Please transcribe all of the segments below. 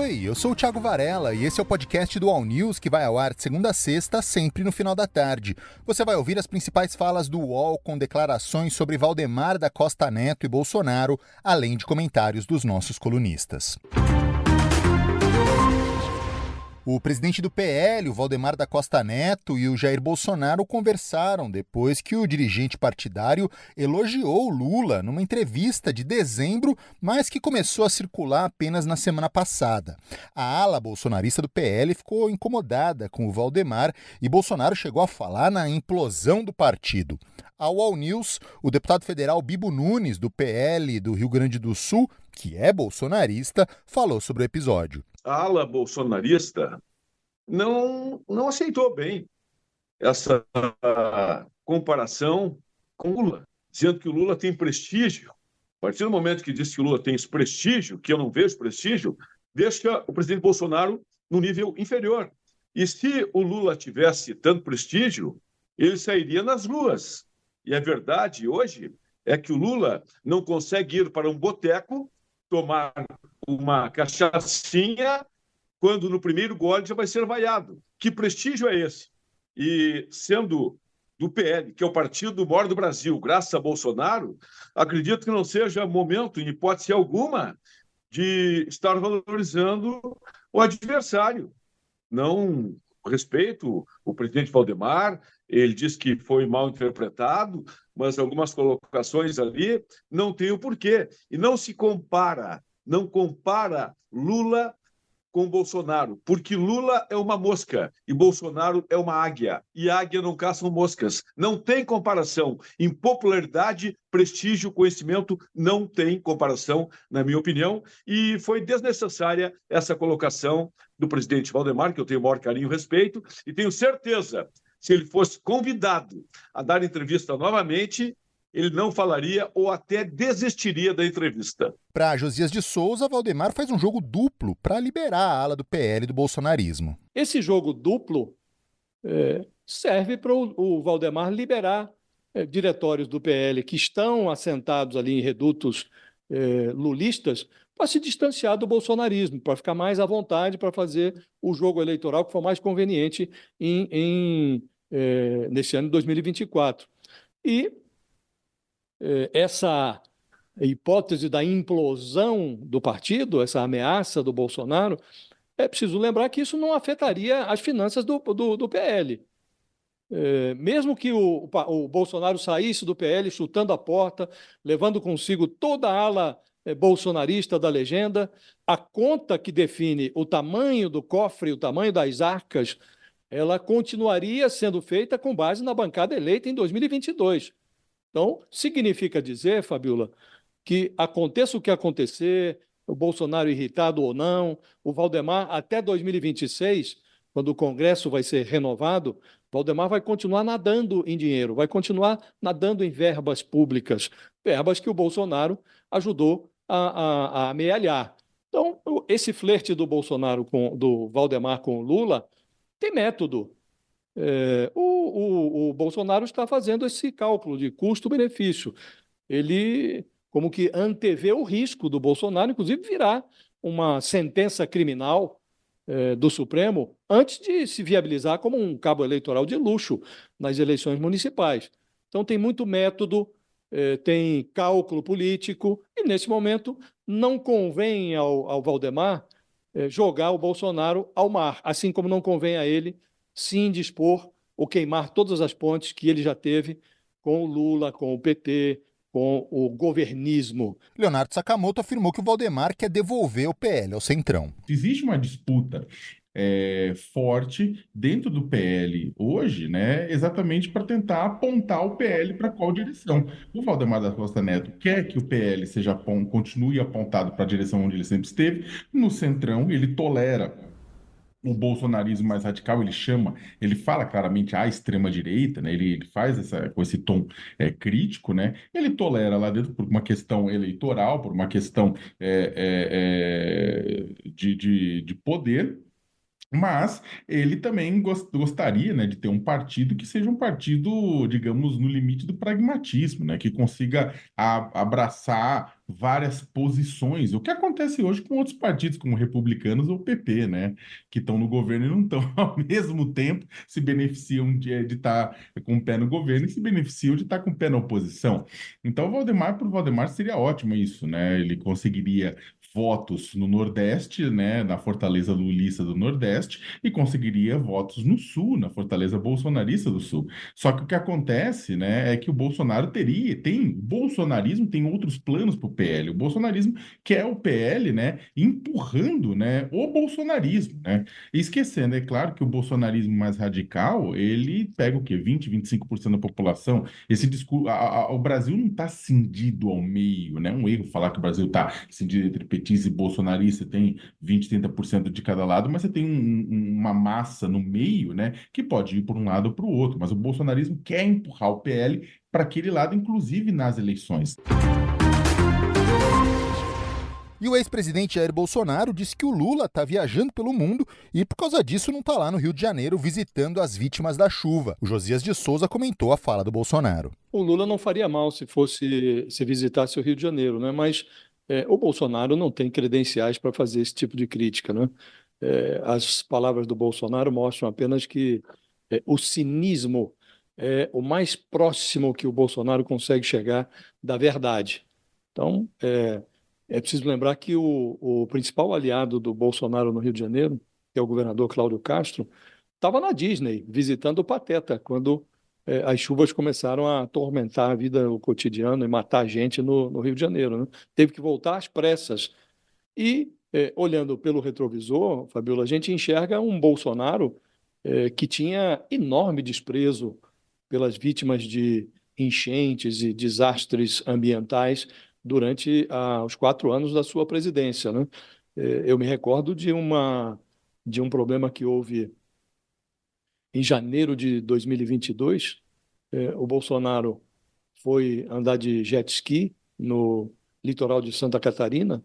Oi, eu sou o Thiago Varela e esse é o podcast do All News que vai ao ar de segunda a sexta, sempre no final da tarde. Você vai ouvir as principais falas do UOL com declarações sobre Valdemar da Costa Neto e Bolsonaro, além de comentários dos nossos colunistas. O presidente do PL, o Valdemar da Costa Neto, e o Jair Bolsonaro conversaram depois que o dirigente partidário elogiou Lula numa entrevista de dezembro, mas que começou a circular apenas na semana passada. A ala bolsonarista do PL ficou incomodada com o Valdemar e Bolsonaro chegou a falar na implosão do partido. Ao All News, o deputado federal Bibo Nunes, do PL do Rio Grande do Sul, que é bolsonarista, falou sobre o episódio a ala bolsonarista não, não aceitou bem essa comparação com Lula, dizendo que o Lula tem prestígio. A partir do momento que diz que o Lula tem esse prestígio, que eu não vejo prestígio, deixa o presidente Bolsonaro no nível inferior. E se o Lula tivesse tanto prestígio, ele sairia nas ruas. E a verdade hoje é que o Lula não consegue ir para um boteco tomar uma cachaçinha quando no primeiro gole já vai ser vaiado. Que prestígio é esse? E sendo do PL, que é o partido maior do Brasil, graças a Bolsonaro, acredito que não seja momento, em hipótese alguma, de estar valorizando o adversário. Não respeito o presidente Valdemar, ele disse que foi mal interpretado, mas algumas colocações ali não tem o porquê. E não se compara não compara Lula com Bolsonaro, porque Lula é uma mosca e Bolsonaro é uma águia, e águia não caçam moscas. Não tem comparação. Em popularidade, prestígio, conhecimento, não tem comparação, na minha opinião, e foi desnecessária essa colocação do presidente Valdemar, que eu tenho o maior carinho e respeito, e tenho certeza, se ele fosse convidado a dar entrevista novamente, ele não falaria ou até desistiria da entrevista. Para Josias de Souza, Valdemar faz um jogo duplo para liberar a ala do PL do bolsonarismo. Esse jogo duplo é, serve para o, o, Valdemar liberar é, diretórios do PL que estão assentados ali em redutos é, lulistas para se distanciar do bolsonarismo, para ficar mais à vontade para fazer o jogo eleitoral que for mais conveniente em, em é, nesse ano de 2024. E eh, essa hipótese da implosão do partido, essa ameaça do Bolsonaro, é preciso lembrar que isso não afetaria as finanças do, do, do PL. É, mesmo que o, o, Bolsonaro saísse do PL chutando a porta, levando consigo toda a ala é, bolsonarista da legenda, a conta que define o tamanho do cofre, o tamanho das arcas, ela continuaria sendo feita com base na bancada eleita em 2022. Então, significa dizer, Fabiola, que aconteça o que acontecer, o Bolsonaro irritado ou não, o Valdemar até 2026, quando o Congresso vai ser renovado, Valdemar vai continuar nadando em dinheiro, vai continuar nadando em verbas públicas, verbas que o Bolsonaro ajudou a, a, a amealhar. Então, esse flerte do Bolsonaro com do Valdemar com o Lula tem método. É, o, o, o Bolsonaro está fazendo esse cálculo de custo-benefício. Ele, como que antevê o risco do Bolsonaro, inclusive, virar uma sentença criminal é, do Supremo antes de se viabilizar como um cabo eleitoral de luxo nas eleições municipais. Então, tem muito método, é, tem cálculo político, e nesse momento não convém ao, ao Valdemar é, jogar o Bolsonaro ao mar, assim como não convém a ele se indispor ou queimar todas as pontes que ele já teve com o Lula, com o PT, com o governismo. Leonardo Sakamoto afirmou que o Valdemar quer devolver o PL ao Centrão. Existe uma disputa é, forte dentro do PL hoje, né, exatamente para tentar apontar o PL para qual direção. O Valdemar da Costa Neto quer que o PL seja continue apontado para a direção onde ele sempre esteve. No Centrão, ele tolera o bolsonarismo mais radical, ele chama, ele fala claramente a extrema-direita, né? ele, ele, faz essa, com esse tom é, crítico, né? ele tolera lá dentro por uma questão eleitoral, por uma questão é, é, é de, de, de poder, mas ele também gostaria né, de ter um partido que seja um partido, digamos, no limite do pragmatismo, né, que consiga abraçar várias posições, o que acontece hoje com outros partidos, como republicanos ou PP, né? Que estão no governo e não estão ao mesmo tempo, se beneficiam de estar tá com o pé no governo e se beneficiam de estar tá com o pé na oposição. Então, o Valdemar, por Valdemar, seria ótimo isso, né? Ele conseguiria votos no Nordeste, né, na fortaleza lulista do Nordeste, e conseguiria votos no Sul, na fortaleza bolsonarista do Sul. Só que o que acontece, né, é que o Bolsonaro teria, tem, o bolsonarismo tem outros planos para o PL. O bolsonarismo quer o PL, né, empurrando, né, o bolsonarismo, né, esquecendo, é claro que o bolsonarismo mais radical, ele pega o quê? 20, 25% da população. Esse discurso, a, a, o Brasil não está cindido ao meio, né, um erro falar que o Brasil está cindido entre petista e bolsonarista tem 20, 30% de cada lado, mas você tem um, uma massa no meio, né, que pode ir por um lado ou para o outro. Mas o bolsonarismo quer empurrar o PL para aquele lado, inclusive nas eleições. E o ex-presidente Jair Bolsonaro disse que o Lula está viajando pelo mundo e, por causa disso, não está lá no Rio de Janeiro visitando as vítimas da chuva. O Josias de Souza comentou a fala do Bolsonaro. O Lula não faria mal se fosse se visitasse o Rio de Janeiro, né? Mas é, o Bolsonaro não tem credenciais para fazer esse tipo de crítica. Né? É, as palavras do Bolsonaro mostram apenas que é, o cinismo é o mais próximo que o Bolsonaro consegue chegar da verdade. Então, é, é preciso lembrar que o, o principal aliado do Bolsonaro no Rio de Janeiro, que é o governador Cláudio Castro, estava na Disney visitando o Pateta quando é, as chuvas começaram a atormentar a vida, o cotidiano e matar gente no, no Rio de Janeiro. Né? Teve que voltar às pressas. E, é, olhando pelo retrovisor, Fabiola, a gente enxerga um Bolsonaro é, que tinha enorme desprezo pelas vítimas de enchentes e desastres ambientais durante ah, os quatro anos da sua presidência. Né? É, eu me recordo de, uma, de um problema que houve em janeiro de 2022, eh, o Bolsonaro foi andar de jet ski no litoral de Santa Catarina,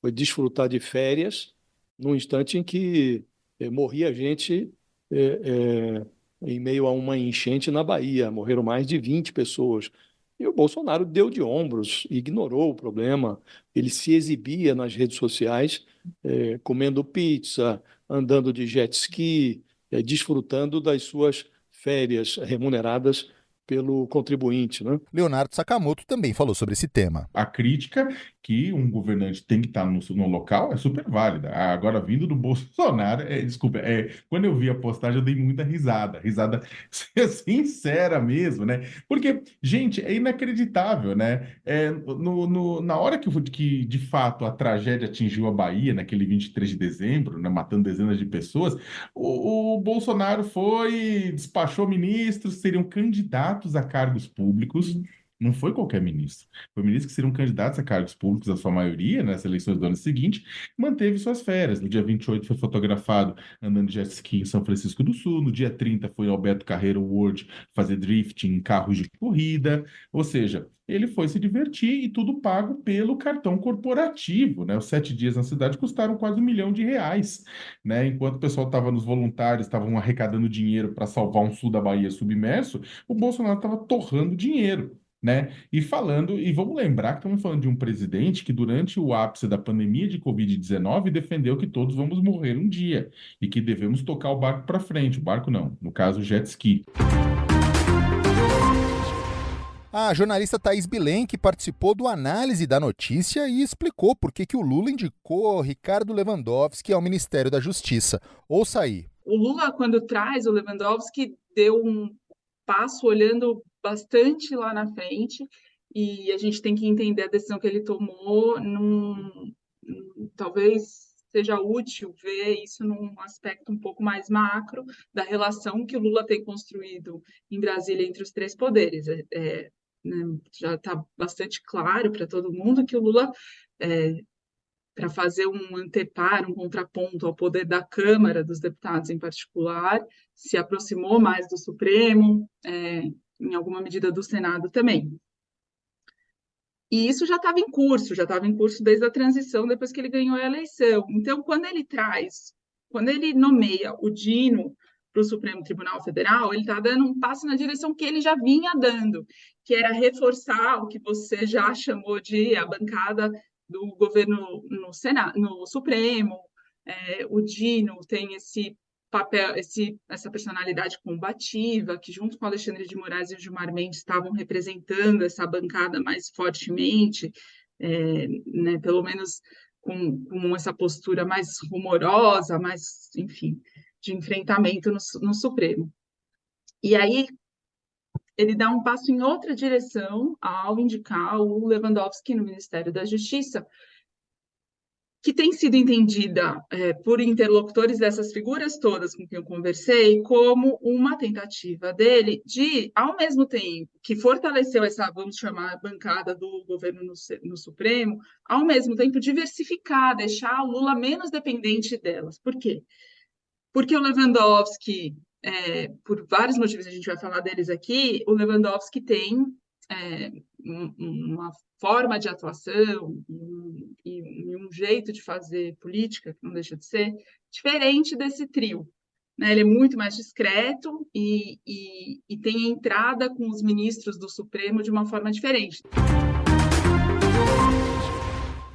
foi desfrutar de férias, num instante em que eh, morria gente eh, em meio a uma enchente na Bahia, morreram mais de 20 pessoas. E o Bolsonaro deu de ombros, ignorou o problema, ele se exibia nas redes sociais, comendo pizza, andando de jet ski, é, desfrutando das suas férias remuneradas pelo contribuinte. Né? Leonardo Sakamoto também falou sobre esse tema. A crítica que um governante tem que estar no, no local é super válida. Agora, vindo do Bolsonaro, é, desculpa, é, quando eu vi a postagem, eu dei muita risada. Risada sincera mesmo, né? Porque, gente, é inacreditável, né? É, no, no, na hora que, que, de fato, a tragédia atingiu a Bahia, naquele 23 de dezembro, né, matando dezenas de pessoas, o, o Bolsonaro foi, despachou ministros, seriam candidatos a cargos públicos. Não foi qualquer ministro. Foi ministro que seriam candidatos a cargos públicos, a sua maioria, nas eleições do ano seguinte, manteve suas férias. No dia 28 foi fotografado andando de jet ski em São Francisco do Sul. No dia 30 foi ao Beto Carreiro World fazer drifting em carros de corrida. Ou seja, ele foi se divertir e tudo pago pelo cartão corporativo, né? Os sete dias na cidade custaram quase um milhão de reais, né? Enquanto o pessoal estava nos voluntários, estavam arrecadando dinheiro para salvar um sul da Bahia submerso, o Bolsonaro estava torrando dinheiro né? E falando, e vamos lembrar que estamos falando de um presidente que, durante o ápice da pandemia de Covid-19, defendeu que todos vamos morrer um dia e que devemos tocar o barco para frente. O barco não, no caso, o jet ski. A jornalista Thaís Bilenque participou do análise da notícia e explicou por que, que o Lula indicou Ricardo Lewandowski ao Ministério da Justiça. Ouça aí. O Lula, quando traz o Lewandowski, deu um passo olhando bastante lá na frente e a gente tem que entender a decisão que ele tomou num, talvez seja útil ver isso num aspecto um pouco mais macro da relação que o Lula tem construído em Brasília entre os três poderes. É, é né, já está bastante claro para todo mundo que o Lula, é, para fazer um anteparo, um contraponto ao poder da Câmara dos Deputados em particular, se aproximou mais do Supremo, é, em alguma medida do Senado também. E isso já estava em curso, já estava em curso desde a transição, depois que ele ganhou a eleição. Então, quando ele traz, quando ele nomeia o Dino para o Supremo Tribunal Federal, ele está dando um passo na direção que ele já vinha dando, que era reforçar o que você já chamou de a bancada do governo no Senado, no Supremo. É, o Dino tem esse papel, esse, essa personalidade combativa, que junto com Alexandre de Moraes e o Gilmar Mendes estavam representando essa bancada mais fortemente, é, né, pelo menos com, com, essa postura mais rumorosa, mais, enfim, de enfrentamento no, no Supremo. E aí ele dá um passo em outra direção ao indicar o Lewandowski no Ministério da Justiça, que tem sido entendida é, por interlocutores dessas figuras todas com quem eu conversei como uma tentativa dele de, ao mesmo tempo que fortaleceu essa, vamos chamar, bancada do governo no, no Supremo, ao mesmo tempo diversificar, deixar o Lula menos dependente delas. Por quê? Porque o Lewandowski, é, por vários motivos, a gente vai falar deles aqui, o Lewandowski tem é, uma forma de atuação e um, jeito de fazer política, que não deixa de ser, diferente desse trio. Né? Ele é muito mais discreto e, e, e tem entrada com os ministros do Supremo de uma forma diferente.